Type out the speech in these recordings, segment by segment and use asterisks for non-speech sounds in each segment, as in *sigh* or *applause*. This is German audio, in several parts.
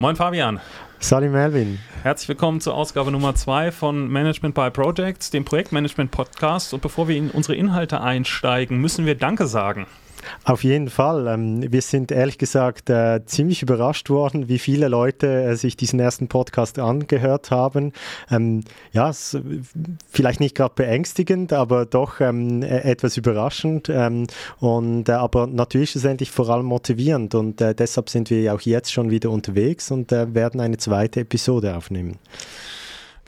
Moin Fabian. Salim Melvin. Herzlich willkommen zur Ausgabe Nummer 2 von Management by Projects, dem Projektmanagement Podcast. Und bevor wir in unsere Inhalte einsteigen, müssen wir Danke sagen. Auf jeden Fall. Ähm, wir sind ehrlich gesagt äh, ziemlich überrascht worden, wie viele Leute äh, sich diesen ersten Podcast angehört haben. Ähm, ja, vielleicht nicht gerade beängstigend, aber doch ähm, e-, etwas überraschend. und, äh, aber natürlich schlussendlich vor allem motivierend. Und deshalb sind wir auch jetzt schon wieder unterwegs und werden eine zweite Episode aufnehmen.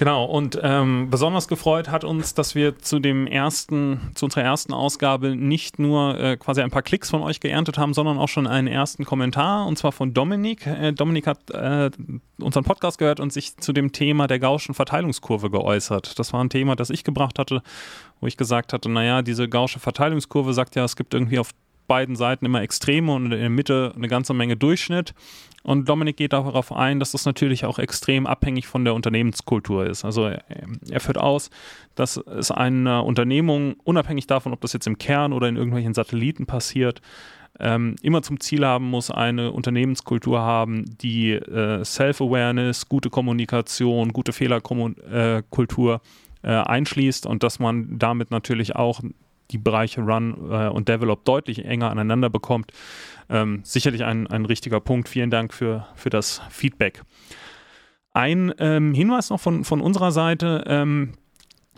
Genau, und ähm, besonders gefreut hat uns, dass wir zu dem ersten, zu unserer ersten Ausgabe nicht nur äh, quasi ein paar Klicks von euch geerntet haben, sondern auch schon einen ersten Kommentar, und zwar von Dominik. Äh, Dominik hat äh, unseren Podcast gehört und sich zu dem Thema der Gaußschen Verteilungskurve geäußert. Das war ein Thema, das ich gebracht hatte, wo ich gesagt hatte, naja, diese Gaußsche Verteilungskurve sagt ja, es gibt irgendwie auf beiden Seiten immer Extreme und in der Mitte eine ganze Menge Durchschnitt. Und Dominik geht darauf ein, dass das natürlich auch extrem abhängig von der Unternehmenskultur ist. Also er führt aus, dass es eine Unternehmung, unabhängig davon, ob das jetzt im Kern oder in irgendwelchen Satelliten passiert, ähm, immer zum Ziel haben muss, eine Unternehmenskultur haben, die äh, Self-Awareness, gute Kommunikation, gute Fehlerkultur äh, einschließt und dass man damit natürlich auch die Bereiche Run äh, und Develop deutlich enger aneinander bekommt. Ähm, sicherlich ein, ein richtiger Punkt. Vielen Dank für, für das Feedback. Ein ähm, Hinweis noch von, von unserer Seite. Ähm,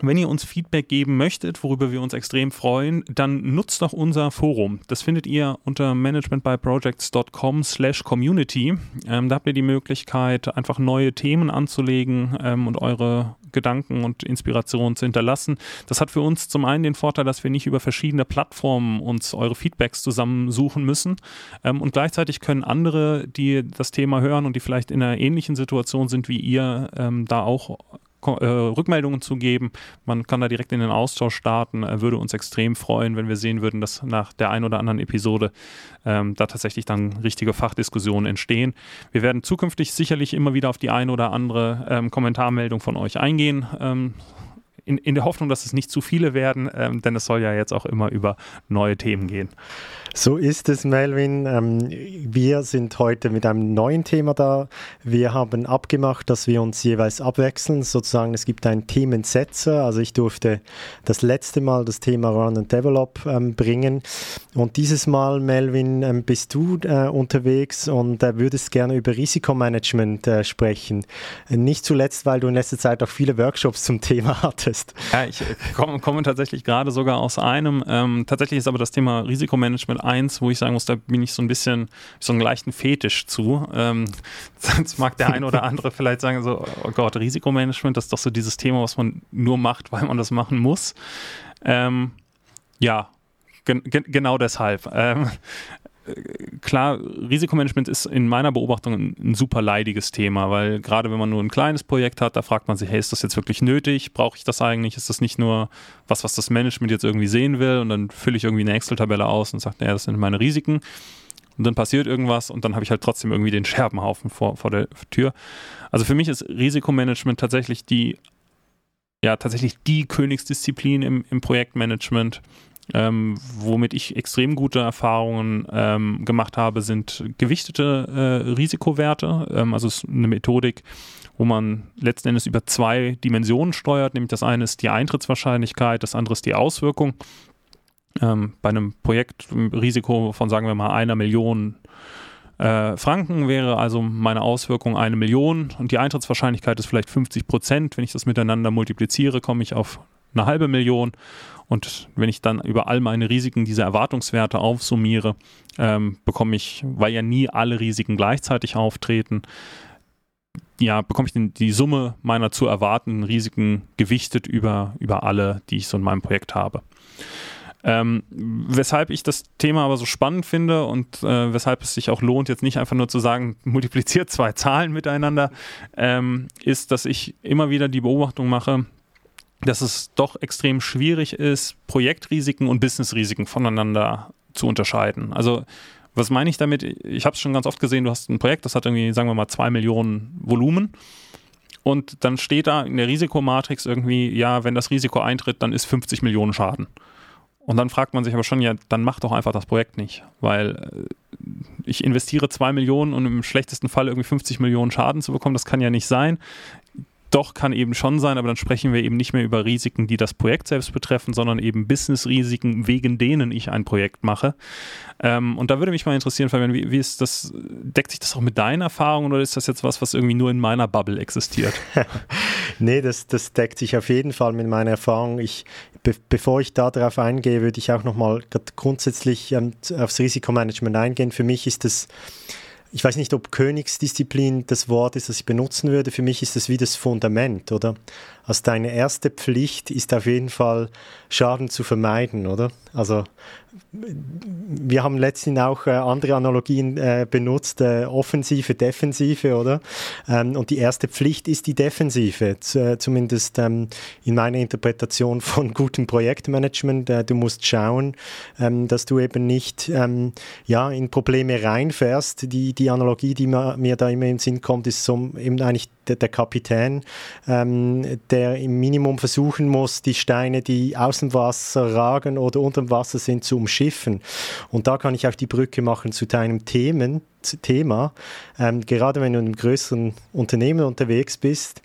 wenn ihr uns Feedback geben möchtet, worüber wir uns extrem freuen, dann nutzt doch unser Forum. Das findet ihr unter managementbyprojects.com slash community. Ähm, da habt ihr die Möglichkeit, einfach neue Themen anzulegen ähm, und eure Gedanken und Inspirationen zu hinterlassen. Das hat für uns zum einen den Vorteil, dass wir nicht über verschiedene Plattformen uns eure Feedbacks zusammensuchen müssen. Ähm, und gleichzeitig können andere, die das Thema hören und die vielleicht in einer ähnlichen Situation sind wie ihr, ähm, da auch Rückmeldungen zu geben. Man kann da direkt in den Austausch starten. Er würde uns extrem freuen, wenn wir sehen würden, dass nach der einen oder anderen Episode ähm, da tatsächlich dann richtige Fachdiskussionen entstehen. Wir werden zukünftig sicherlich immer wieder auf die eine oder andere ähm, Kommentarmeldung von euch eingehen. Ähm, in, in der Hoffnung, dass es nicht zu viele werden, ähm, denn es soll ja jetzt auch immer über neue Themen gehen. So ist es, Melvin. Ähm, wir sind heute mit einem neuen Thema da. Wir haben abgemacht, dass wir uns jeweils abwechseln. Sozusagen, es gibt einen Themensetzer. Also ich durfte das letzte Mal das Thema Run and Develop ähm, bringen. Und dieses Mal, Melvin, ähm, bist du äh, unterwegs und äh, würdest gerne über Risikomanagement äh, sprechen. Nicht zuletzt, weil du in letzter Zeit auch viele Workshops zum Thema *laughs* hattest. Ja, ich äh, komme, komme tatsächlich gerade sogar aus einem. Ähm, tatsächlich ist aber das Thema Risikomanagement eins, wo ich sagen muss, da bin ich so ein bisschen so einen leichten Fetisch zu. Ähm, *laughs* sonst mag der eine oder andere vielleicht sagen so, oh Gott, Risikomanagement, das ist doch so dieses Thema, was man nur macht, weil man das machen muss. Ähm, ja, gen genau deshalb. Ähm, klar, Risikomanagement ist in meiner Beobachtung ein, ein, super leidiges Thema, weil gerade wenn man nur ein kleines Projekt hat, da fragt man sich, hey, ist das jetzt wirklich nötig? Brauche ich das eigentlich? Ist das nicht nur was, was das Management jetzt irgendwie sehen will? Und dann fülle ich irgendwie eine Excel-Tabelle aus und sage, naja, das sind meine Risiken. Und dann passiert irgendwas und dann habe ich halt trotzdem irgendwie den Scherbenhaufen vor, vor der Tür. Also für mich ist Risikomanagement tatsächlich die, ja, tatsächlich die Königsdisziplin im, im Projektmanagement ähm, womit ich extrem gute Erfahrungen ähm, gemacht habe, sind gewichtete äh, Risikowerte. Ähm, also es ist eine Methodik, wo man letzten Endes über zwei Dimensionen steuert. Nämlich das eine ist die Eintrittswahrscheinlichkeit, das andere ist die Auswirkung. Ähm, bei einem Projektrisiko von, sagen wir mal, einer Million äh, Franken wäre also meine Auswirkung eine Million und die Eintrittswahrscheinlichkeit ist vielleicht 50 Prozent. Wenn ich das miteinander multipliziere, komme ich auf eine halbe Million. Und wenn ich dann über all meine Risiken diese Erwartungswerte aufsummiere, ähm, bekomme ich, weil ja nie alle Risiken gleichzeitig auftreten, ja, bekomme ich den, die Summe meiner zu erwartenden Risiken gewichtet über, über alle, die ich so in meinem Projekt habe. Ähm, weshalb ich das Thema aber so spannend finde und äh, weshalb es sich auch lohnt, jetzt nicht einfach nur zu sagen, *laughs* multipliziert zwei Zahlen miteinander, ähm, ist, dass ich immer wieder die Beobachtung mache, dass es doch extrem schwierig ist, Projektrisiken und Businessrisiken voneinander zu unterscheiden. Also was meine ich damit? Ich habe es schon ganz oft gesehen, du hast ein Projekt, das hat irgendwie, sagen wir mal, zwei Millionen Volumen. Und dann steht da in der Risikomatrix irgendwie, ja, wenn das Risiko eintritt, dann ist 50 Millionen Schaden. Und dann fragt man sich aber schon, ja, dann mach doch einfach das Projekt nicht, weil ich investiere zwei Millionen, um im schlechtesten Fall irgendwie 50 Millionen Schaden zu bekommen. Das kann ja nicht sein. Doch, kann eben schon sein, aber dann sprechen wir eben nicht mehr über Risiken, die das Projekt selbst betreffen, sondern eben Business-Risiken, wegen denen ich ein Projekt mache. Ähm, und da würde mich mal interessieren, Fabian, wie, wie ist das, deckt sich das auch mit deinen Erfahrungen oder ist das jetzt was, was irgendwie nur in meiner Bubble existiert? *laughs* nee, das, das deckt sich auf jeden Fall mit meiner Erfahrung. Ich, be bevor ich darauf eingehe, würde ich auch nochmal grundsätzlich aufs Risikomanagement eingehen. Für mich ist das ich weiß nicht, ob Königsdisziplin das Wort ist, das ich benutzen würde. Für mich ist das wie das Fundament, oder? Also deine erste Pflicht ist auf jeden Fall, Schaden zu vermeiden, oder? Also wir haben letztens auch äh, andere Analogien äh, benutzt, äh, Offensive, Defensive, oder? Ähm, und die erste Pflicht ist die Defensive, zumindest ähm, in meiner Interpretation *laughs* von gutem Projektmanagement. Du musst schauen, ähm, dass du eben nicht ja, in Probleme reinfährst. Die, die Analogie, die mir, mir da immer in den Sinn kommt, ist so eben eigentlich der, Kapitän, ähm, der im Minimum versuchen muss, die Steine, die aus dem Wasser ragen oder unter dem Wasser sind, zu umschiffen. Und da kann ich auch die Brücke machen zu deinem Themen, Thema. Ähm, gerade wenn du in einem größeren Unternehmen unterwegs bist,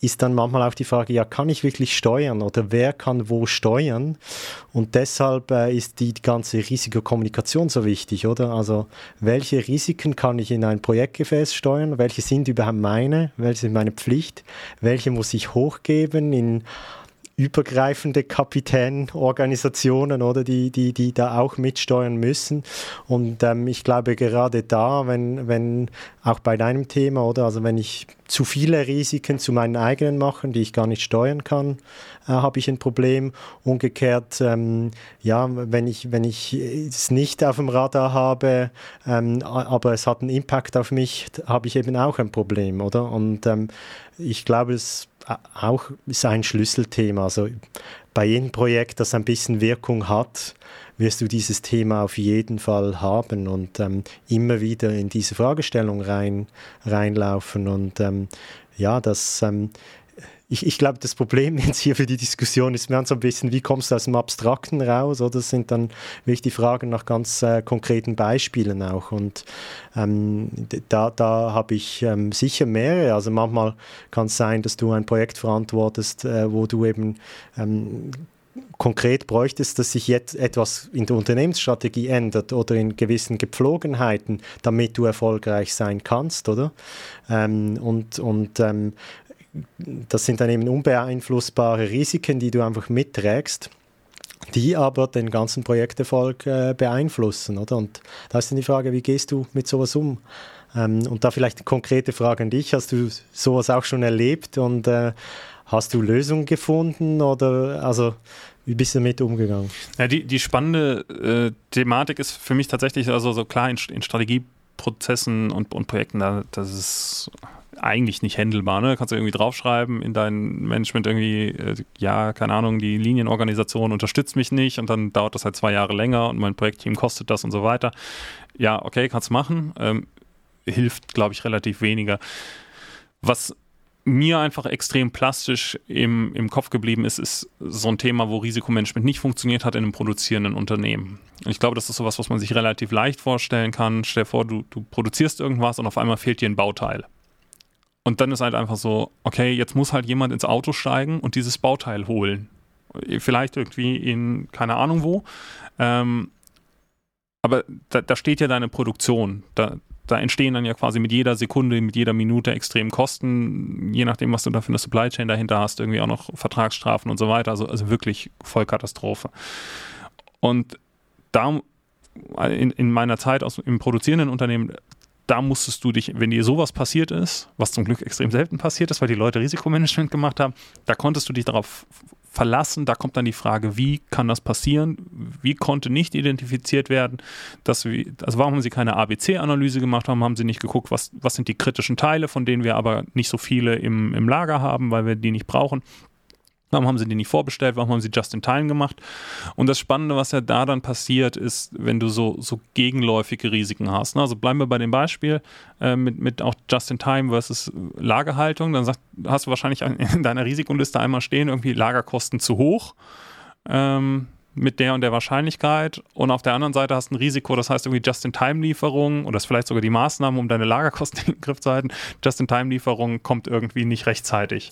ist dann manchmal auch die Frage, ja, kann ich wirklich steuern oder wer kann wo steuern? Und deshalb äh, ist die, ganze Risikokommunikation so wichtig, oder? Also, welche Risiken kann ich in ein Projektgefäß steuern? Welche sind überhaupt meine? Welche sind meine Pflicht? Welche muss ich hochgeben in übergreifende Kapitänorganisationen oder die, die, die da auch mitsteuern müssen. Und ähm, ich glaube gerade da, wenn, wenn auch bei deinem Thema, oder also wenn ich zu viele Risiken zu meinen eigenen mache, die ich gar nicht steuern kann, äh, habe ich ein Problem. Umgekehrt, ähm, ja, wenn ich, wenn ich es nicht auf dem Radar habe, ähm, aber es hat einen Impact auf mich, habe ich eben auch ein Problem, oder? Und ähm, ich glaube, es auch ist ein Schlüsselthema. Also bei jedem Projekt, das ein bisschen Wirkung hat, wirst du dieses Thema auf jeden Fall haben und ähm, immer wieder in diese Fragestellung rein, reinlaufen. Und ähm, ja, das ähm, ich, ich glaube, das Problem *laughs* jetzt hier für die Diskussion ist mehr so ein bisschen, wie kommst du aus dem Abstrakten raus? Oder das sind dann wirklich die Fragen nach ganz äh, konkreten Beispielen auch. Und ähm, da, da habe ich ähm, sicher mehrere. Also manchmal kann es sein, dass du ein Projekt verantwortest, äh, wo du eben ähm, konkret bräuchtest, dass sich jetzt etwas in der Unternehmensstrategie ändert oder in gewissen Gepflogenheiten, damit du erfolgreich sein kannst, oder? Ähm, und und ähm, das sind dann eben unbeeinflussbare Risiken, die du einfach mitträgst die aber den ganzen Projekterfolg äh, beeinflussen, oder? Und da ist dann die Frage, wie gehst du mit sowas um? Ähm, und da vielleicht eine konkrete Frage an dich. Hast du sowas auch schon erlebt und äh, hast du Lösungen gefunden oder also wie bist du damit umgegangen? Ja, die, die spannende äh, Thematik ist für mich tatsächlich, also so klar in, in Strategieprozessen und, und Projekten, da, das ist eigentlich nicht handelbar. Ne? Kannst du irgendwie draufschreiben in dein Management irgendwie, äh, ja, keine Ahnung, die Linienorganisation unterstützt mich nicht und dann dauert das halt zwei Jahre länger und mein Projektteam kostet das und so weiter. Ja, okay, kannst du machen. Ähm, hilft, glaube ich, relativ weniger. Was mir einfach extrem plastisch im, im Kopf geblieben ist, ist so ein Thema, wo Risikomanagement nicht funktioniert hat in einem produzierenden Unternehmen. Und ich glaube, das ist sowas, was man sich relativ leicht vorstellen kann. Stell dir vor, du, du produzierst irgendwas und auf einmal fehlt dir ein Bauteil. Und dann ist halt einfach so, okay, jetzt muss halt jemand ins Auto steigen und dieses Bauteil holen. Vielleicht irgendwie in keine Ahnung wo. Ähm, aber da, da, steht ja deine Produktion. Da, da entstehen dann ja quasi mit jeder Sekunde, mit jeder Minute extrem Kosten, je nachdem, was du da für eine Supply Chain dahinter hast, irgendwie auch noch Vertragsstrafen und so weiter. Also, also wirklich Vollkatastrophe. Und da in, in meiner Zeit aus, im produzierenden Unternehmen, da musstest du dich, wenn dir sowas passiert ist, was zum Glück extrem selten passiert ist, weil die Leute Risikomanagement gemacht haben, da konntest du dich darauf verlassen. Da kommt dann die Frage, wie kann das passieren? Wie konnte nicht identifiziert werden? Dass wir, also warum haben sie keine ABC-Analyse gemacht? Warum haben sie nicht geguckt, was, was sind die kritischen Teile, von denen wir aber nicht so viele im, im Lager haben, weil wir die nicht brauchen? Warum haben sie die nicht vorbestellt? Warum haben sie just in time gemacht? Und das Spannende, was ja da dann passiert, ist, wenn du so, so gegenläufige Risiken hast. Ne? Also bleiben wir bei dem Beispiel äh, mit, mit auch just in time versus Lagerhaltung. Dann sagt, hast du wahrscheinlich in deiner Risikoliste einmal stehen, irgendwie Lagerkosten zu hoch. Ähm, mit der und der Wahrscheinlichkeit und auf der anderen Seite hast du ein Risiko, das heißt irgendwie Just-in-Time-Lieferung oder das vielleicht sogar die Maßnahmen, um deine Lagerkosten *laughs* in den Griff zu halten. Just-in-Time-Lieferung kommt irgendwie nicht rechtzeitig.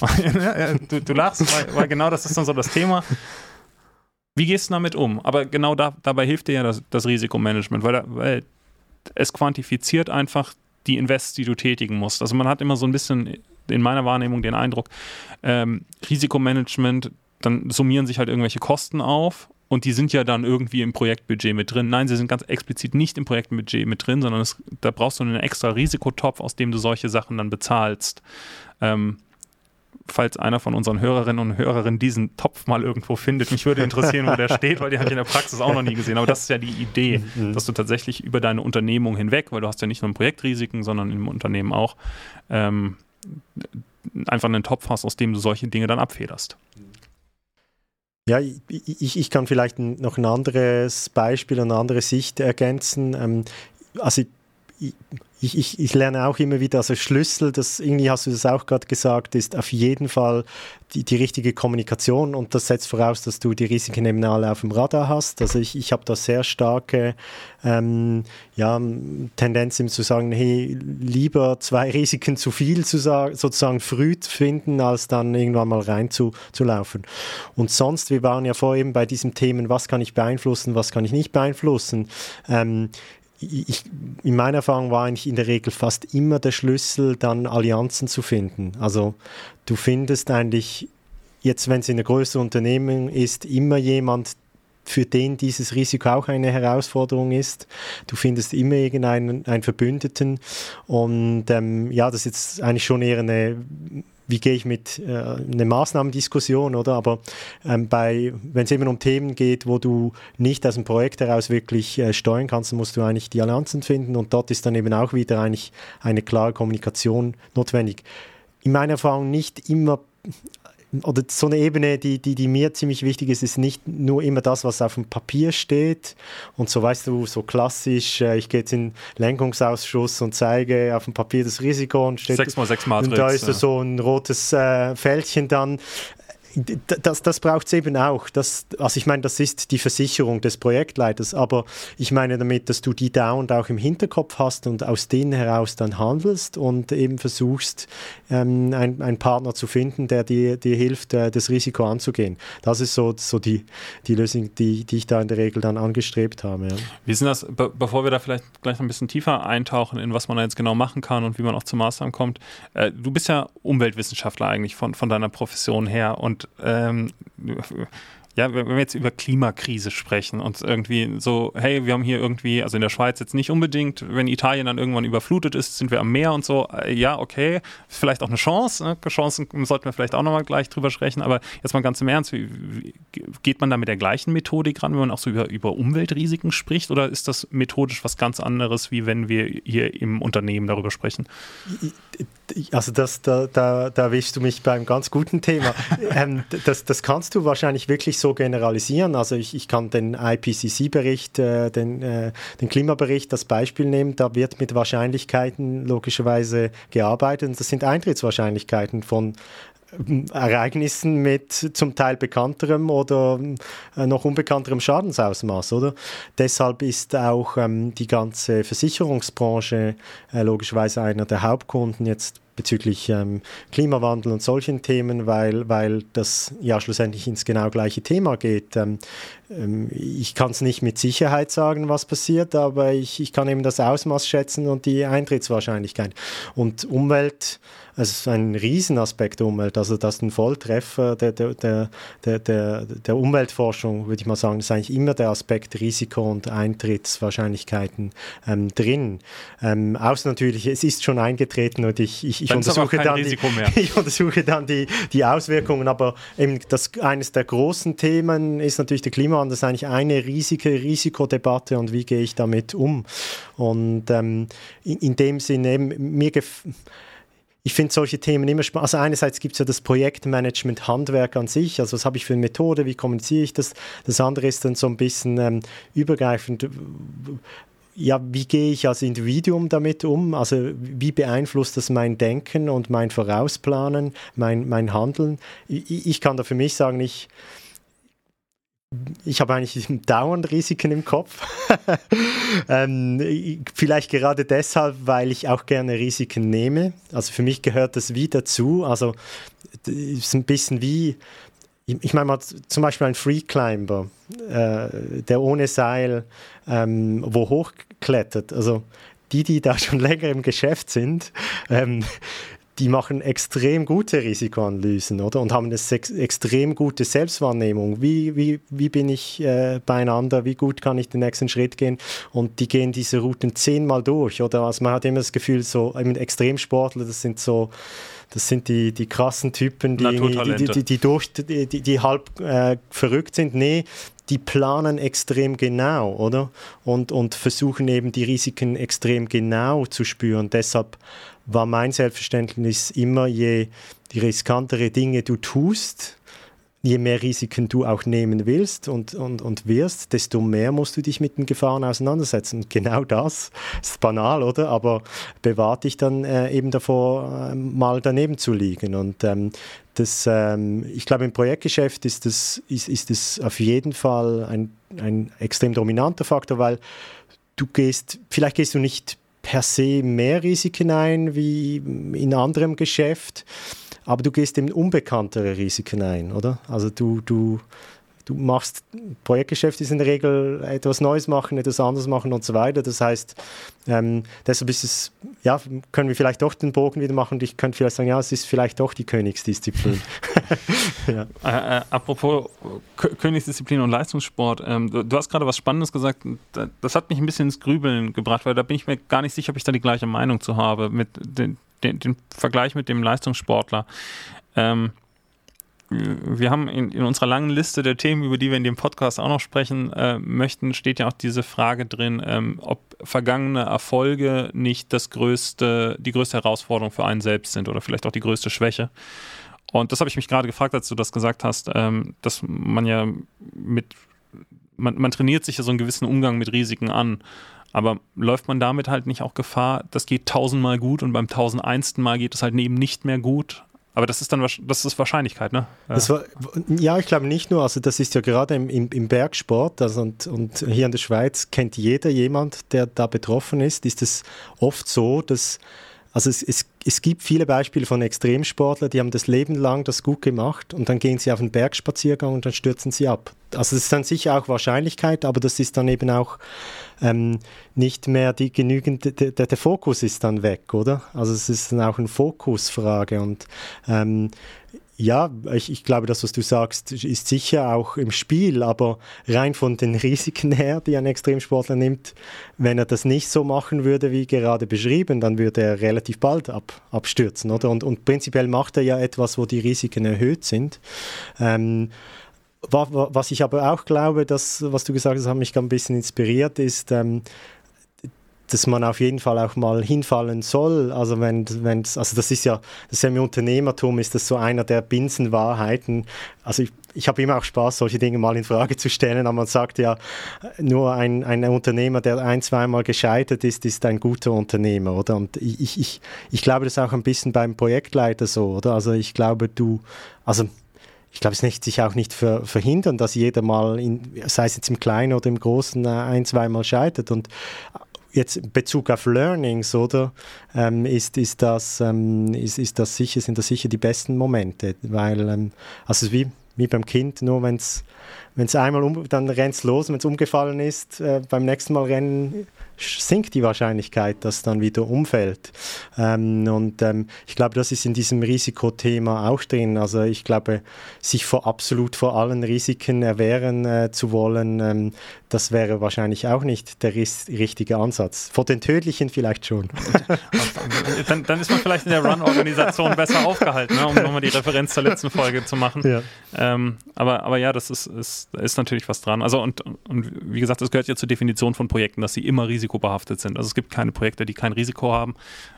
*laughs* du, du lachst, weil, weil, genau das ist dann so das Thema. Wie gehst du damit um? Aber genau da, dabei hilft dir ja das, das Risikomanagement, weil, weil es quantifiziert einfach die Invests, die du tätigen musst. Also man hat immer so ein bisschen in meiner Wahrnehmung den Eindruck, ähm, Risikomanagement, dann summieren sich halt irgendwelche Kosten auf und die sind ja dann irgendwie im Projektbudget mit drin. Nein, sie sind ganz explizit nicht im Projektbudget mit drin, sondern es, da brauchst du einen extra Risikotopf, aus dem du solche Sachen dann bezahlst. Ähm, falls einer von unseren Hörerinnen und Hörern diesen Topf mal irgendwo findet, mich würde interessieren, wo der steht, weil den habe ich in der Praxis auch noch nie gesehen. Aber das ist ja die Idee, mhm. dass du tatsächlich über deine Unternehmung hinweg, weil du hast ja nicht nur Projektrisiken, sondern im Unternehmen auch, ähm, einfach einen Topf hast, aus dem du solche Dinge dann abfederst. Ja, ich, ich kann vielleicht noch ein anderes Beispiel, eine andere Sicht ergänzen. Ähm, also ich, ich, ich, lerne auch immer wieder, also Schlüssel, das irgendwie hast du das auch gerade gesagt, ist auf jeden Fall die, die richtige Kommunikation und das setzt voraus, dass du die Risiken eben alle auf dem Radar hast. Also ich, ich habe da sehr starke ähm, ja, Tendenz zu sagen, hey, lieber zwei Risiken zu viel zu sagen, sozusagen früh finden, als dann irgendwann mal rein zu, laufen. Und sonst, wir waren ja vorhin eben bei diesen Themen, was kann ich beeinflussen, was kann ich nicht beeinflussen. Ähm, ich, in meiner Erfahrung war eigentlich in der Regel fast immer der Schlüssel, dann Allianzen zu finden. Also du findest eigentlich, jetzt wenn es in einer größeren Unternehmen ist, immer jemand, für den dieses Risiko auch eine Herausforderung ist. Du findest immer irgendeinen einen Verbündeten. Und ähm, ja, das ist jetzt eigentlich schon eher eine wie gehe ich mit äh, einer Maßnahmendiskussion, oder? Aber ähm, wenn es eben um Themen geht, wo du nicht aus dem Projekt heraus wirklich äh, steuern kannst, musst du eigentlich die Allianzen finden und dort ist dann eben auch wieder eigentlich eine klare Kommunikation notwendig. In meiner Erfahrung nicht immer oder so eine Ebene, die, die, die mir ziemlich wichtig ist, ist nicht nur immer das, was auf dem Papier steht und so weißt du, so klassisch, äh, ich gehe jetzt in den Lenkungsausschuss und zeige auf dem Papier das Risiko und steht 6x6 Matrix, und da ist ja. so ein rotes äh, Fältchen dann das, das braucht es eben auch. Das, also ich meine, das ist die Versicherung des Projektleiters, aber ich meine damit, dass du die dauernd auch im Hinterkopf hast und aus denen heraus dann handelst und eben versuchst, ähm, einen Partner zu finden, der dir, dir hilft, äh, das Risiko anzugehen. Das ist so, so die, die Lösung, die, die ich da in der Regel dann angestrebt habe. Ja. Wie ist das, be bevor wir da vielleicht gleich noch ein bisschen tiefer eintauchen, in was man da jetzt genau machen kann und wie man auch zu Maßnahmen kommt? Äh, du bist ja Umweltwissenschaftler eigentlich von, von deiner Profession her und ähm, ja, wenn wir jetzt über Klimakrise sprechen und irgendwie so, hey, wir haben hier irgendwie, also in der Schweiz jetzt nicht unbedingt, wenn Italien dann irgendwann überflutet ist, sind wir am Meer und so, äh, ja, okay, vielleicht auch eine Chance, ne? Chancen sollten wir vielleicht auch nochmal gleich drüber sprechen, aber jetzt mal ganz im Ernst, wie, wie, geht man da mit der gleichen Methodik ran, wenn man auch so über, über Umweltrisiken spricht oder ist das methodisch was ganz anderes, wie wenn wir hier im Unternehmen darüber sprechen? Also das, da, da, da erwischst du mich beim ganz guten Thema. *laughs* ähm, das, das kannst du wahrscheinlich wirklich so generalisieren. Also ich, ich kann den IPCC-Bericht, äh, den, äh, den Klimabericht als Beispiel nehmen. Da wird mit Wahrscheinlichkeiten logischerweise gearbeitet. Und das sind Eintrittswahrscheinlichkeiten von Ereignissen mit zum Teil bekannterem oder äh, noch unbekannterem Schadensausmaß, oder? Deshalb ist auch ähm, die ganze Versicherungsbranche äh, logischerweise einer der Hauptkunden jetzt bezüglich ähm, Klimawandel und solchen Themen, weil, weil das ja schlussendlich ins genau gleiche Thema geht. Ähm, ähm, ich kann es nicht mit Sicherheit sagen, was passiert, aber ich, ich kann eben das Ausmaß schätzen und die Eintrittswahrscheinlichkeit. Und Umwelt es ist ein Riesenaspekt der Umwelt. Also das ist ein Volltreffer der, der, der, der, der Umweltforschung, würde ich mal sagen, ist eigentlich immer der Aspekt Risiko und Eintrittswahrscheinlichkeiten ähm, drin. Ähm, außer natürlich, es ist schon eingetreten und ich, ich, ich untersuche, dann die, *laughs* ich untersuche dann die, die Auswirkungen. Aber eben das, eines der großen Themen ist natürlich der Klimawandel. Das ist eigentlich eine riesige Risikodebatte und wie gehe ich damit um? Und ähm, in, in dem Sinne, eben, mir gefällt ich finde solche Themen immer spannend. Also einerseits gibt es ja das Projektmanagement Handwerk an sich, also was habe ich für eine Methode, wie kommuniziere ich das. Das andere ist dann so ein bisschen ähm, übergreifend, ja, wie gehe ich als Individuum damit um? Also wie beeinflusst das mein Denken und mein Vorausplanen, mein, mein Handeln? Ich, ich kann da für mich sagen, ich ich habe eigentlich *laughs* dauernd Risiken im Kopf. *laughs* ähm, vielleicht gerade deshalb, weil ich auch gerne Risiken nehme. Also für mich gehört das wie dazu. Also es ist ein bisschen wie, ich meine mal zum Beispiel ein Free Climber, äh, der ohne Seil ähm, wo hochklettert. Also die, die da *laughs* schon länger im Geschäft sind, ähm, die machen extrem gute Risikoanalysen, oder? Und haben eine ex extrem gute Selbstwahrnehmung. Wie, wie, wie bin ich äh, beieinander? Wie gut kann ich den nächsten Schritt gehen? Und die gehen diese Routen zehnmal durch, oder? Also man hat immer das Gefühl, so, Extremsportler, das sind so, das sind die, die krassen Typen, die, die, die, die, durch, die, die halb äh, verrückt sind. Nee, die planen extrem genau, oder? Und, und versuchen eben die Risiken extrem genau zu spüren. Deshalb war mein Selbstverständnis immer, je die riskantere Dinge du tust, je mehr Risiken du auch nehmen willst und, und, und wirst, desto mehr musst du dich mit den Gefahren auseinandersetzen. Und genau das ist banal, oder? Aber bewahrt dich dann äh, eben davor, äh, mal daneben zu liegen. Und ähm, das, ähm, ich glaube, im Projektgeschäft ist das, ist, ist das auf jeden Fall ein, ein extrem dominanter Faktor, weil du gehst, vielleicht gehst du nicht per se mehr Risiken ein wie in anderem Geschäft, aber du gehst eben unbekanntere Risiken ein, oder? Also du, du, du machst, Projektgeschäft ist in der Regel etwas Neues machen, etwas anderes machen und so weiter. Das heißt, ähm, deshalb ist es, ja, können wir vielleicht doch den Bogen wieder machen und ich könnte vielleicht sagen, ja, es ist vielleicht doch die Königsdisziplin. *laughs* ja. äh, äh, apropos K Königsdisziplin und Leistungssport, ähm, du, du, hast gerade was Spannendes gesagt, das hat mich ein bisschen ins Grübeln gebracht, weil da bin ich mir gar nicht sicher, ob ich da die gleiche Meinung zu habe, mit den, den, den Vergleich mit dem Leistungssportler. Ähm, wir haben in, in, unserer langen Liste der Themen, über die wir in dem Podcast auch noch sprechen äh, möchten, steht ja auch diese Frage drin, ähm, ob vergangene Erfolge nicht das größte, die größte Herausforderung für einen selbst sind oder vielleicht auch die größte Schwäche. Und das habe ich mich gerade gefragt, als du das gesagt hast, ähm, dass man ja mit, man, man trainiert sich ja so einen gewissen Umgang mit Risiken an. Aber läuft man damit halt nicht auch Gefahr, das geht tausendmal gut und beim tausendeinsten Mal geht es halt eben nicht mehr gut? Aber das ist dann das ist Wahrscheinlichkeit, ne? Ja, war, ja ich glaube nicht nur, also das ist ja gerade im, im, im Bergsport also und, und hier in der Schweiz kennt jeder jemand, der da betroffen ist, ist es oft so, dass also es, es, es gibt viele Beispiele von Extremsportlern, die haben das Leben lang das gut gemacht und dann gehen sie auf einen Bergspaziergang und dann stürzen sie ab. Also das ist dann sicher auch Wahrscheinlichkeit, aber das ist dann eben auch ähm, nicht mehr die genügende, der, der, Fokus ist dann weg, oder? Also es ist dann auch eine Fokusfrage und ähm, ja, ich, ich, glaube, das, was du sagst, ist sicher auch im Spiel, aber rein von den Risiken her, die ein Extremsportler nimmt, wenn er das nicht so machen würde, wie gerade beschrieben, dann würde er relativ bald ab, abstürzen, oder? Und, und prinzipiell macht er ja etwas, wo die Risiken erhöht sind. Ähm, was ich aber auch glaube, das, was du gesagt hast, hat mich ein bisschen inspiriert, ist, ähm, dass man auf jeden Fall auch mal hinfallen soll. Also wenn, wenn's, also das ist ja, das ist ja im Unternehmertum ist das so einer der Binsenwahrheiten. Also ich, ich habe immer auch Spaß, solche Dinge mal in Frage zu stellen, aber man sagt ja, nur ein, ein Unternehmer, der ein, zweimal gescheitert ist, ist ein guter Unternehmer, oder? Und ich, ich, ich glaube, das ist auch ein bisschen beim Projektleiter so, oder? Also ich glaube, du, also ich glaube, es lässt sich auch nicht ver verhindern, dass jeder mal, in, sei es jetzt im Kleinen oder im Großen, äh, ein, zweimal scheitert. Und jetzt in Bezug auf Learnings, oder, ähm, ist, ist, das, ähm, ist, ist das sicher, sind das sicher die besten Momente, weil, ähm, also wie, wie beim Kind, nur wenn es einmal um, dann rennt es los, wenn es umgefallen ist, äh, beim nächsten Mal rennen sinkt die Wahrscheinlichkeit, dass dann wieder umfällt. Ähm, und ähm, ich glaube, das ist in diesem Risikothema auch drin. Also ich glaube, sich vor absolut vor allen Risiken erwehren äh, zu wollen, ähm, das wäre wahrscheinlich auch nicht der richtige Ansatz. Vor den tödlichen vielleicht schon. *laughs* dann, dann, ist man vielleicht in der Run-Organisation besser aufgehalten, ne, um nochmal die Referenz zur letzten Folge zu machen. Ja. Ähm, aber, aber ja, das ist, ist, ist natürlich was dran. Also und, und wie gesagt, das gehört ja zur Definition von Projekten, dass sie immer risikobehaftet sind. Also es gibt keine Projekte, die kein Risiko haben.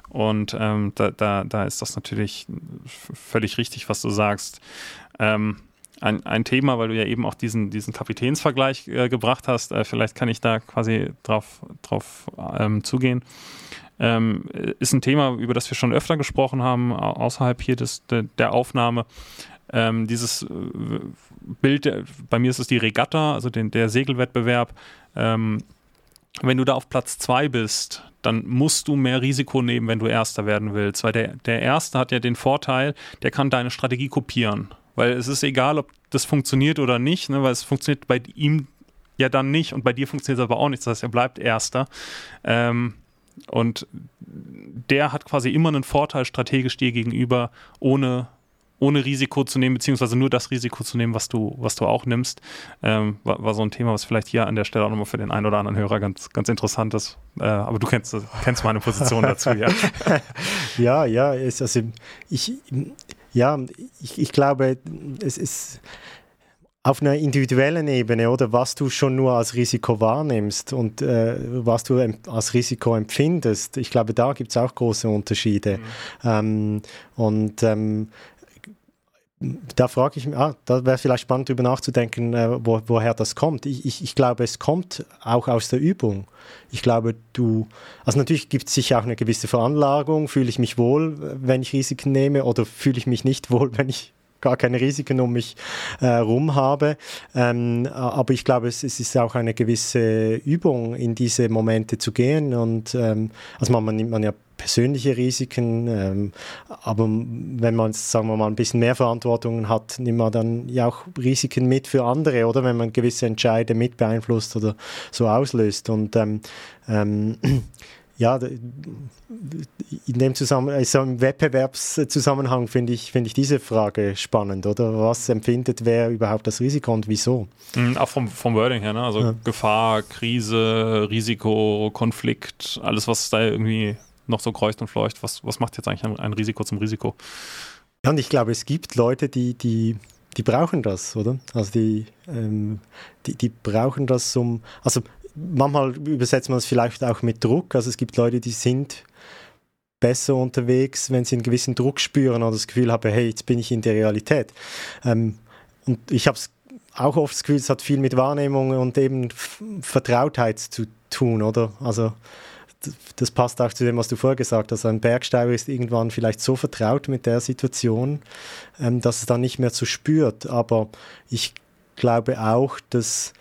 Und ähm, da, da, da ist das natürlich völlig richtig, was du sagst. Ähm, ein, ein Thema, weil du ja eben auch diesen, diesen Kapitänsvergleich äh, gebracht hast. Äh, vielleicht kann ich da quasi drauf, drauf ähm, zugehen. Ähm, ist ein Thema, über das wir schon öfter gesprochen haben, außerhalb hier des, de, der Aufnahme. Ähm, dieses, Bild, bei mir ist es die Regatta, also den, der Segelwettbewerb. Ähm, wenn du da auf Platz zwei bist, dann musst du mehr Risiko nehmen, wenn du Erster werden willst. Weil der, der Erste hat ja den Vorteil, der kann deine Strategie kopieren. Weil es ist egal, ob das funktioniert oder nicht, ne, weil es funktioniert bei ihm ja dann nicht und bei dir funktioniert es aber auch nicht. Das heißt, er bleibt Erster. Ähm, und der hat quasi immer einen Vorteil strategisch dir gegenüber, ohne ohne Risiko zu nehmen, beziehungsweise nur das Risiko zu nehmen, was du, was du auch nimmst, ähm, war, war, so ein Thema, was vielleicht hier an der Stelle auch nochmal für den einen oder anderen Hörer ganz, ganz interessant ist. Äh, aber du kennst, kennst meine Position *laughs* dazu, ja. ja, ja, ist, also ich, ja, ich, ich glaube, es ist auf einer individuellen Ebene, oder was du schon nur als Risiko wahrnimmst und äh, was du als Risiko empfindest, ich glaube, da gibt es auch große Unterschiede. Mhm. Ähm, und ähm, da frage ich mich, ah, da wäre vielleicht spannend darüber nachzudenken, äh, wo, woher das kommt. Ich, ich, ich, glaube, es kommt auch aus der Übung. Ich glaube, du, also natürlich gibt es sicher auch eine gewisse Veranlagung. Fühle ich mich wohl, wenn ich Risiken nehme, oder fühle ich mich nicht *laughs* wohl, wenn ich gar keine Risiken um mich äh, rum habe. Ähm, aber ich glaube, es, es, ist auch eine gewisse Übung, in diese Momente zu gehen. Und ähm, also man, man nimmt man ja persönliche Risiken, ähm, aber wenn man, sagen wir mal, ein bisschen mehr Verantwortung hat, nimmt man dann ja auch Risiken mit für andere, oder wenn man gewisse Entscheide mit beeinflusst oder so auslöst. Und ähm, ähm, *clears throat* ja, in dem Zusammenhang, also im Wettbewerbszusammenhang finde ich, find ich diese Frage spannend, oder? Was empfindet wer überhaupt das Risiko und wieso? Mhm, auch vom, vom Wording her, ne? Also ja. Gefahr, Krise, Risiko, Konflikt, alles, was da irgendwie noch so kreucht und fleucht, was, was macht jetzt eigentlich ein, ein Risiko zum Risiko? Ja, und ich glaube, es gibt Leute, die, die, die brauchen das, oder? Also die, ähm, die, die brauchen das um, also manchmal übersetzt man es vielleicht auch mit Druck. Also es gibt Leute, die sind besser unterwegs, wenn sie einen gewissen Druck spüren oder das Gefühl haben, hey, jetzt bin ich in der Realität. Ähm, und ich habe auch oft das Gefühl, es hat viel mit Wahrnehmung und eben Vertrautheit zu tun, oder? Also das passt auch zu dem, was du vorher gesagt hast. Ein Bergsteiger ist irgendwann vielleicht so vertraut mit der Situation, ähm, dass es dann nicht mehr so spürt. Aber ich glaube auch, dass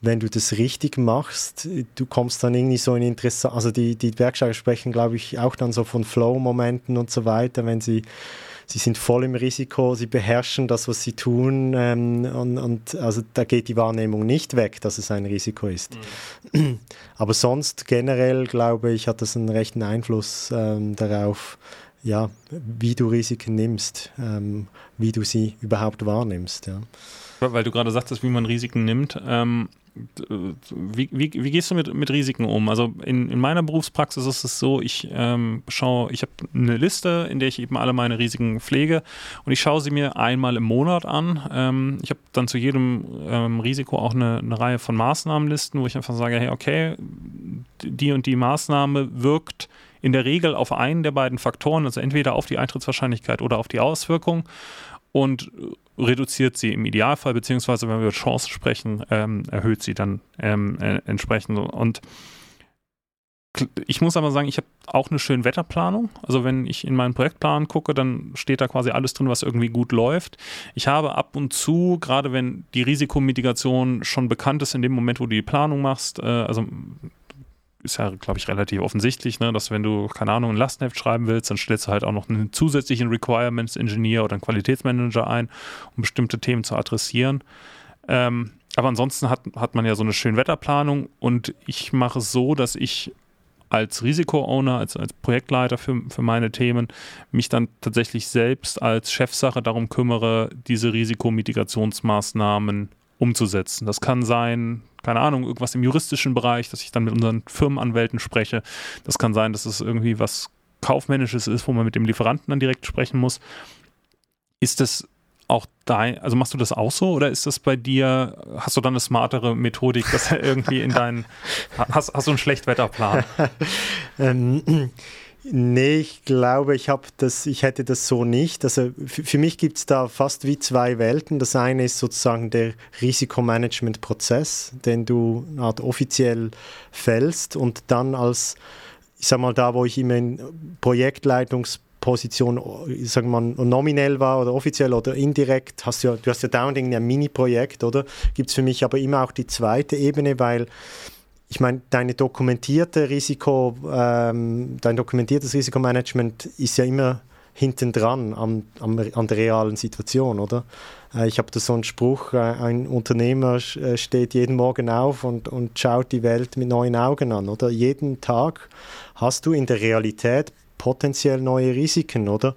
wenn du das richtig machst, du kommst dann irgendwie so in interessant, also die, die Bergsteiger sprechen, glaube ich, auch dann so von Flow-Momenten und so weiter, wenn sie, sie sind voll im Risiko, sie beherrschen das, was sie tun ähm, und, und also da geht die Wahrnehmung nicht weg, dass es ein Risiko ist. Mhm. Aber sonst generell, glaube ich, hat das einen rechten Einfluss ähm, darauf, ja, wie du Risiken nimmst, ähm, wie du sie überhaupt wahrnimmst. Ja. Weil du gerade sagtest, wie man Risiken nimmt. Ähm, wie, wie, wie, gehst du mit, mit Risiken um? Also in, in meiner Berufspraxis ist es so, ich ähm, schaue, ich habe eine Liste, in der ich eben alle meine Risiken pflege und ich schaue sie mir einmal im Monat an. Ähm, ich habe dann zu jedem ähm, Risiko auch eine, eine, Reihe von Maßnahmenlisten, wo ich einfach sage, hey, okay, die und die Maßnahme wirkt in der Regel auf einen der beiden Faktoren, also entweder auf die Eintrittswahrscheinlichkeit oder auf die Auswirkung und reduziert sie im Idealfall, beziehungsweise wenn wir über Chancen sprechen, ähm, erhöht sie dann ähm, äh, entsprechend. Und ich muss aber sagen, ich habe auch eine schöne Wetterplanung. Also wenn ich in meinen Projektplan gucke, dann steht da quasi alles drin, was irgendwie gut läuft. Ich habe ab und zu, gerade wenn die Risikomitigation schon bekannt ist, in dem Moment, wo du die Planung machst, äh, also ist ja, glaube ich, relativ offensichtlich, ne, dass wenn du, keine Ahnung, ein Lastenheft schreiben willst, dann stellst du halt auch noch einen zusätzlichen Requirements Engineer oder einen Qualitätsmanager ein, um bestimmte Themen zu adressieren. Ähm, aber ansonsten hat, hat man ja so eine schöne Wetterplanung und ich mache es so, dass ich als Risiko-Owner, als, als Projektleiter für, für meine Themen, mich dann tatsächlich selbst als Chefsache darum kümmere, diese Risikomitigationsmaßnahmen umzusetzen. Das kann sein, keine Ahnung, irgendwas im juristischen Bereich, dass ich dann mit unseren Firmenanwälten spreche. Das kann sein, dass es irgendwie was Kaufmännisches ist, wo man mit dem Lieferanten dann direkt sprechen muss. Ist das auch dein, also machst du das auch so oder ist das bei dir, hast du dann eine smartere Methodik, dass er irgendwie in deinen, *laughs* hast, hast du einen Schlechtwetterplan? *laughs* *laughs* ähm, Nee, ich glaube, ich das, ich hätte das so nicht. Also für mich gibt es da fast wie zwei Welten. Das eine ist sozusagen der Risikomanagement-Prozess, den du Art offiziell fällst und dann als, ich sag mal, da, wo ich immer in Projektleitungs Position, sagen wir mal, nominell war oder offiziell oder indirekt, hast du du hast ja dauernd ein Mini-Projekt, oder? Gibt es für mich aber immer auch die zweite Ebene, weil ich meine, deine dokumentierte Risiko, ähm, dein dokumentiertes Risikomanagement ist ja immer hinten dran an, an, der realen Situation, oder? Äh, ich habe da so einen Spruch, äh, ein Unternehmer äh, steht jeden Morgen auf und, und schaut die Welt mit neuen Augen an, oder? Jeden Tag hast du in der Realität potenziell neue Risiken, oder?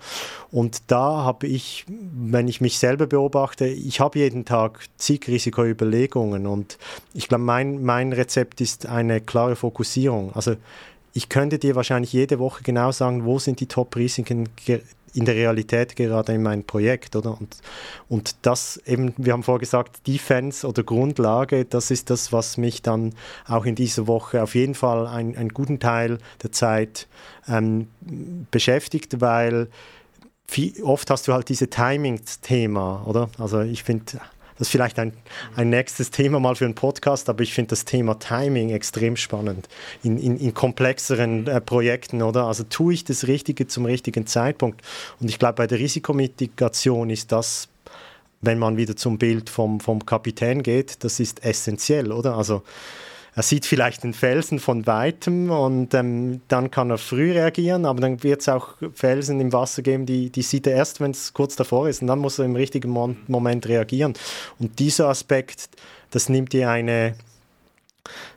Und da habe ich, wenn ich mich selber beobachte, ich habe jeden Tag zig Risikoüberlegungen und ich glaube, mein, mein Rezept ist eine klare Fokussierung. Also ich könnte dir wahrscheinlich jede Woche genau sagen, wo sind die Top-Risiken in der Realität gerade in meinem Projekt, oder? Und, und das eben, wir haben vorher gesagt, Defense oder Grundlage, das ist das, was mich dann auch in dieser Woche auf jeden Fall ein, einen guten Teil der Zeit ähm, beschäftigt, weil viel, oft hast du halt diese Timing-Thema, oder? Also ich finde, das ist vielleicht ein, ein nächstes Thema mal für einen Podcast, aber ich finde das Thema Timing extrem spannend in, in, in komplexeren äh, Projekten, oder? Also tue ich das Richtige zum richtigen Zeitpunkt. Und ich glaube, bei der Risikomitigation ist das wenn man wieder zum Bild vom, vom Kapitän geht, das ist essentiell, oder? Also er sieht vielleicht den Felsen von weitem und ähm, dann kann er früh reagieren, aber dann wird es auch Felsen im Wasser geben, die, die sieht er erst, wenn es kurz davor ist und dann muss er im richtigen Mo Moment reagieren. Und dieser Aspekt, das nimmt dir eine,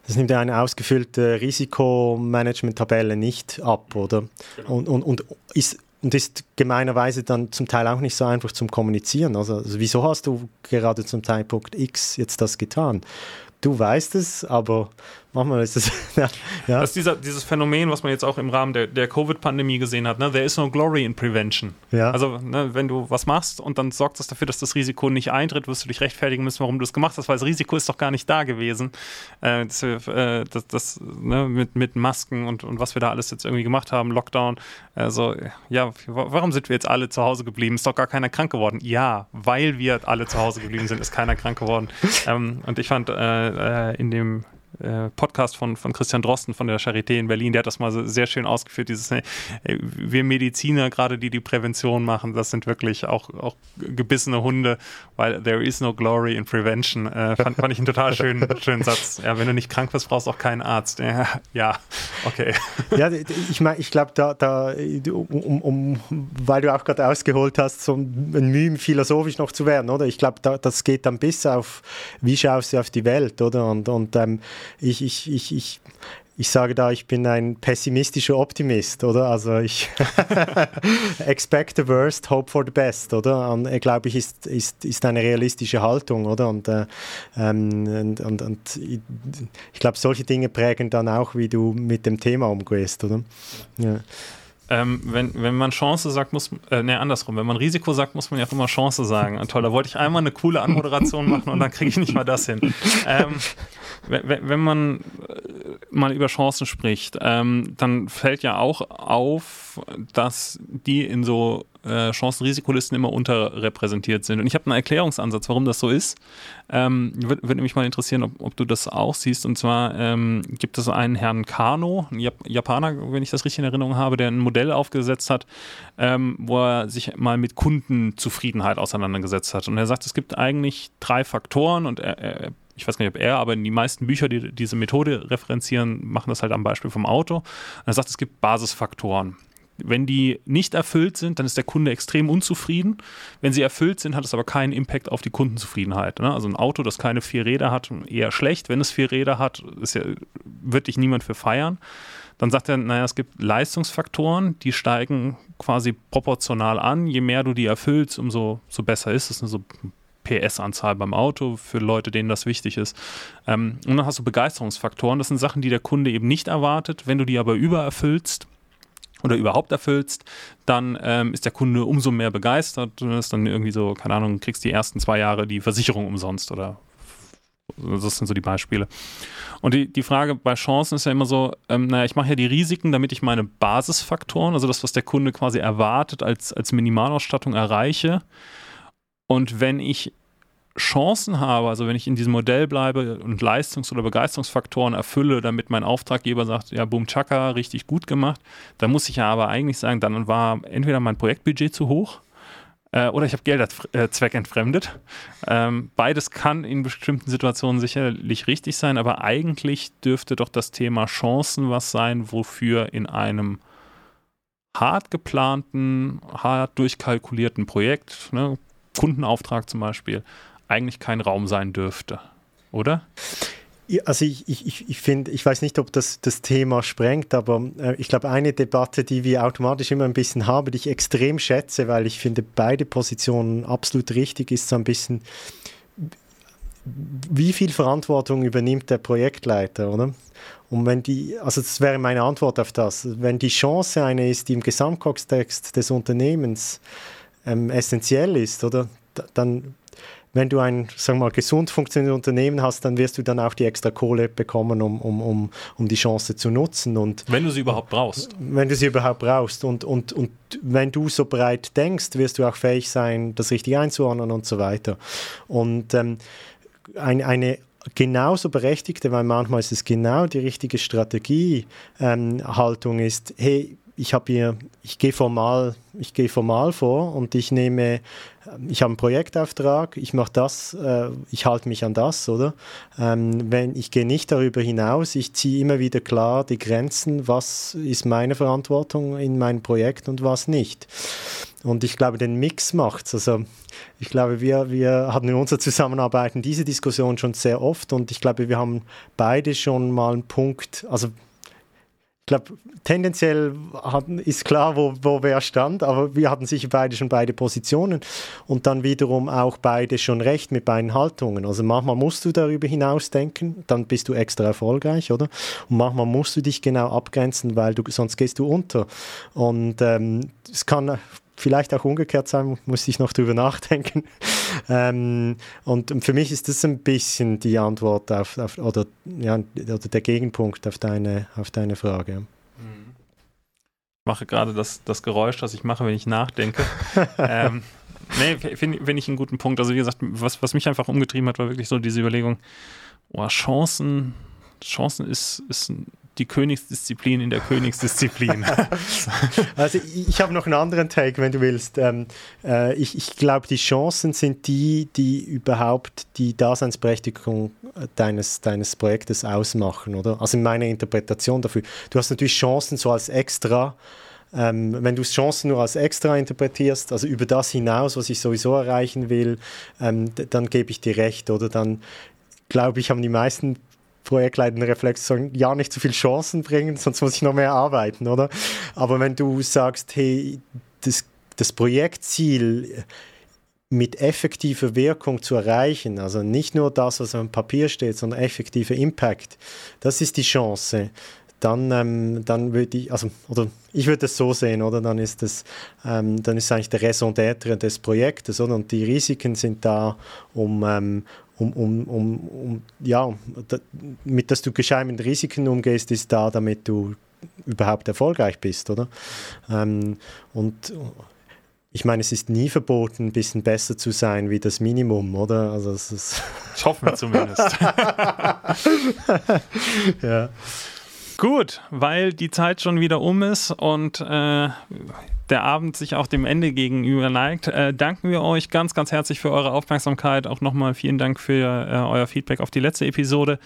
das nimmt dir eine ausgefüllte Risikomanagement-Tabelle nicht ab, oder? Genau. Und, und, und ist und ist gemeinerweise dann zum Teil auch nicht so einfach zum Kommunizieren. Also, also, wieso hast du gerade zum Zeitpunkt X jetzt das getan? Du weißt es, aber manchmal ist es. *laughs* ja, ja. Das ist dieser, dieses Phänomen, was man jetzt auch im Rahmen der, der Covid-Pandemie gesehen hat. Ne? There is no glory in prevention. Ja. Also, ne, wenn du was machst und dann sorgt das dafür, dass das Risiko nicht eintritt, wirst du dich rechtfertigen müssen, warum du es gemacht hast, weil das Risiko ist doch gar nicht da gewesen. Äh, das, äh, das, das ne, mit, mit Masken und, und was wir da alles jetzt irgendwie gemacht haben, Lockdown. Also, ja, warum sind wir jetzt alle zu Hause geblieben? Ist doch gar keiner krank geworden. Ja, weil wir alle zu Hause geblieben sind, ist keiner krank geworden. *laughs* ähm, und ich fand äh, äh in dem äh, Podcast von, von Christian Drosten von der Charité in Berlin, der hat das mal so sehr schön ausgeführt, dieses, äh, wir Mediziner, gerade die die Prävention machen, das sind wirklich auch, auch gebissene Hunde, weil there is no glory in prevention. Äh, fand, fand ich einen total schönen, *laughs* schönen Satz. Ja, wenn du nicht krank bist, brauchst du auch keinen Arzt. Ja, ja okay. Ja, ich meine, ich glaube, da, da um, um, weil du auch gerade ausgeholt hast, so ein Mühe philosophisch noch zu werden, oder? Ich glaube, da, das geht dann bis auf, wie schaust du auf die Welt, oder? Und, und ähm, ich, ich, ich, ich, ich sage da, ich bin ein pessimistischer Optimist, oder? Also ich *laughs* expect the worst, hope for the best, oder? Und äh, glaube ich, ist, ist, ist eine realistische Haltung, oder? Und, äh, ähm, und, und, und ich glaube, solche Dinge prägen dann auch, wie du mit dem Thema umgehst, oder? Ja. Ähm, wenn, wenn man Chance sagt, muss äh, ne, andersrum, wenn man Risiko sagt, muss man ja auch immer Chance sagen. Toll, da wollte ich einmal eine coole Anmoderation *laughs* machen und dann kriege ich nicht mal das hin. Ähm, wenn, wenn man äh, mal über Chancen spricht, ähm, dann fällt ja auch auf, dass die in so äh, Chancen-Risikolisten immer unterrepräsentiert sind. Und ich habe einen Erklärungsansatz, warum das so ist. Ähm, Würde würd mich mal interessieren, ob, ob, du das auch siehst. Und zwar ähm, gibt es einen Herrn Kano, einen Jap Japaner, wenn ich das richtig in Erinnerung habe, der ein Modell aufgesetzt hat, ähm, wo er sich mal mit Kundenzufriedenheit auseinandergesetzt hat. Und er sagt, es gibt eigentlich drei Faktoren und er, er ich weiß gar nicht, ob er, aber die meisten Bücher, die diese Methode referenzieren, machen das halt am Beispiel vom Auto. Und er sagt, es gibt Basisfaktoren. Wenn die nicht erfüllt sind, dann ist der Kunde extrem unzufrieden. Wenn sie erfüllt sind, hat es aber keinen Impact auf die Kundenzufriedenheit. Ne? Also ein Auto, das keine vier Räder hat, eher schlecht. Wenn es vier Räder hat, ist ja, wird dich niemand für feiern. Dann sagt er, naja, es gibt Leistungsfaktoren, die steigen quasi proportional an. Je mehr du die erfüllst, umso so besser ist es. So PS-Anzahl beim Auto für Leute, denen das wichtig ist. Ähm, und dann hast du Begeisterungsfaktoren. Das sind Sachen, die der Kunde eben nicht erwartet. Wenn du die aber übererfüllst, oder überhaupt erfüllst, dann ähm, ist der Kunde umso mehr begeistert. Du hast dann irgendwie so, keine Ahnung, kriegst die ersten zwei Jahre die Versicherung umsonst oder das sind so die Beispiele. Und die, die Frage bei Chancen ist ja immer so, ähm, naja, ich mache ja die Risiken, damit ich meine Basisfaktoren, also das, was der Kunde quasi erwartet, als, als Minimalausstattung erreiche. Und wenn ich Chancen habe, also wenn ich in diesem Modell bleibe und Leistungs- oder Begeisterungsfaktoren erfülle, damit mein Auftraggeber sagt, ja, boom, chaka, richtig gut gemacht, dann muss ich ja aber eigentlich sagen, dann war entweder mein Projektbudget zu hoch äh, oder ich habe Geld äh, zweckentfremdet. Ähm, beides kann in bestimmten Situationen sicherlich richtig sein, aber eigentlich dürfte doch das Thema Chancen was sein, wofür in einem hart geplanten, hart durchkalkulierten Projekt, ne, Kundenauftrag zum Beispiel, eigentlich kein Raum sein dürfte, oder? Also ich, ich, ich finde, ich weiß nicht, ob das das Thema sprengt, aber äh, ich glaube, eine Debatte, die wir automatisch immer ein bisschen haben, die ich extrem schätze, weil ich finde beide Positionen absolut richtig, ist so ein bisschen, wie viel Verantwortung übernimmt der Projektleiter, oder? Und wenn die, also das wäre meine Antwort auf das, wenn die Chance eine ist, die im Gesamtkontext des Unternehmens ähm, essentiell ist, oder? Dann wenn du ein, sagen wir mal, gesund funktionierendes Unternehmen hast, dann wirst du dann auch die extra Kohle bekommen, um, um, um, um die Chance zu nutzen. Und wenn du sie überhaupt brauchst. Wenn du sie überhaupt brauchst. Und, und, und wenn du so breit denkst, wirst du auch fähig sein, das richtig einzuordnen und so weiter. Und ähm, ein, eine genauso berechtigte, weil manchmal ist es genau die richtige Strategie, ähm, Haltung ist, hey, ich habe hier, ich gehe formal, ich gehe formal vor und ich nehme, ich habe einen Projektauftrag, ich mache das, äh, ich halte mich an das, oder? Ähm, wenn ich gehe nicht darüber hinaus, ich ziehe immer wieder klar die Grenzen, was ist meine Verantwortung in meinem Projekt und was nicht. Und ich glaube, den Mix macht's. Also ich glaube, wir, wir hatten in unserer Zusammenarbeit diese Diskussion schon sehr oft und ich glaube, wir haben beide schon mal einen Punkt, also ich glaube, tendenziell hatten, ist klar, wo, wo wer stand, aber wir hatten sicher beide schon beide Positionen und dann wiederum auch beide schon recht mit beiden Haltungen. Also manchmal musst du darüber hinausdenken, dann bist du extra erfolgreich, oder? Und manchmal musst du dich genau abgrenzen, weil du sonst gehst du unter. Und ähm, es kann vielleicht auch umgekehrt sein, muss ich noch drüber *laughs* nachdenken. ähm, und für mich ist das ein bisschen die Antwort auf, auf oder, ja, oder der Gegenpunkt auf deine, auf deine Frage. Ich mache gerade das, das Geräusch, das ich mache, wenn ich nachdenke. *laughs* ähm, nee, finde find ich einen guten Punkt. Also wie gesagt, was, was mich einfach umgetrieben hat, war wirklich so diese Überlegung, oh, Chancen, Chancen ist, ist ein die Königsdisziplin in der Königsdisziplin. *laughs* also ich habe noch einen anderen Take, wenn du willst. Ähm, äh, ich, ich glaube, die Chancen sind die, die überhaupt die Daseinsberechtigung deines, deines Projektes ausmachen, oder? Also in meiner Interpretation dafür. Du hast natürlich Chancen so als extra. Ähm, wenn du Chancen nur als extra interpretierst, also über das hinaus, was ich sowieso erreichen will, ähm, dann gebe ich dir recht, oder? Dann glaube ich, haben die meisten projektleitende Reflex sagen, ja, nicht zu viel Chancen bringen, sonst muss ich noch mehr arbeiten, oder? Aber wenn du sagst, hey, das, das Projektziel mit effektiver Wirkung zu erreichen, also nicht nur das, was auf dem Papier steht, sondern effektiver Impact, das ist die Chance. Dann, ähm, dann würde ich, also, oder ich würde es so sehen, oder? Dann ist das, ähm, dann ist eigentlich der Raison d'être des Projektes, oder? Und die Risiken sind da, um, ähm, um, um, um, um ja, mit dass du gescheit mit Risiken umgehst, ist da, damit du überhaupt erfolgreich bist, oder? Ähm, und ich meine, es ist nie verboten, ein bisschen besser zu sein wie das Minimum, oder? Also es ist ich hoffe zumindest. *laughs* ja. Gut, weil die Zeit schon wieder um ist und äh, der Abend sich auch dem Ende gegenüber neigt, äh, danken wir euch ganz, ganz herzlich für eure Aufmerksamkeit. Auch nochmal vielen Dank für äh, euer Feedback auf die letzte Episode.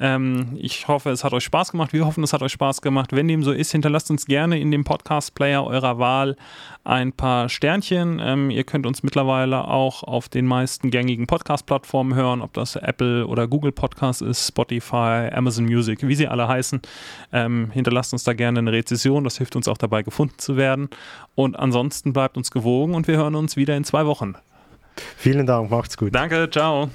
Ähm, ich hoffe, es hat euch Spaß gemacht. Wir hoffen, es hat euch Spaß gemacht. Wenn dem so ist, hinterlasst uns gerne in dem Podcast-Player eurer Wahl ein paar Sternchen. Ähm, ihr könnt uns mittlerweile auch auf den meisten gängigen Podcast-Plattformen hören, ob das Apple oder Google Podcast ist, Spotify, Amazon Music, wie sie alle heißen. Ähm, hinterlasst uns da gerne eine Rezession. Das hilft uns auch dabei, gefunden zu werden. Und ansonsten bleibt uns gewogen und wir hören uns wieder in zwei Wochen. Vielen Dank, macht's gut. Danke, ciao.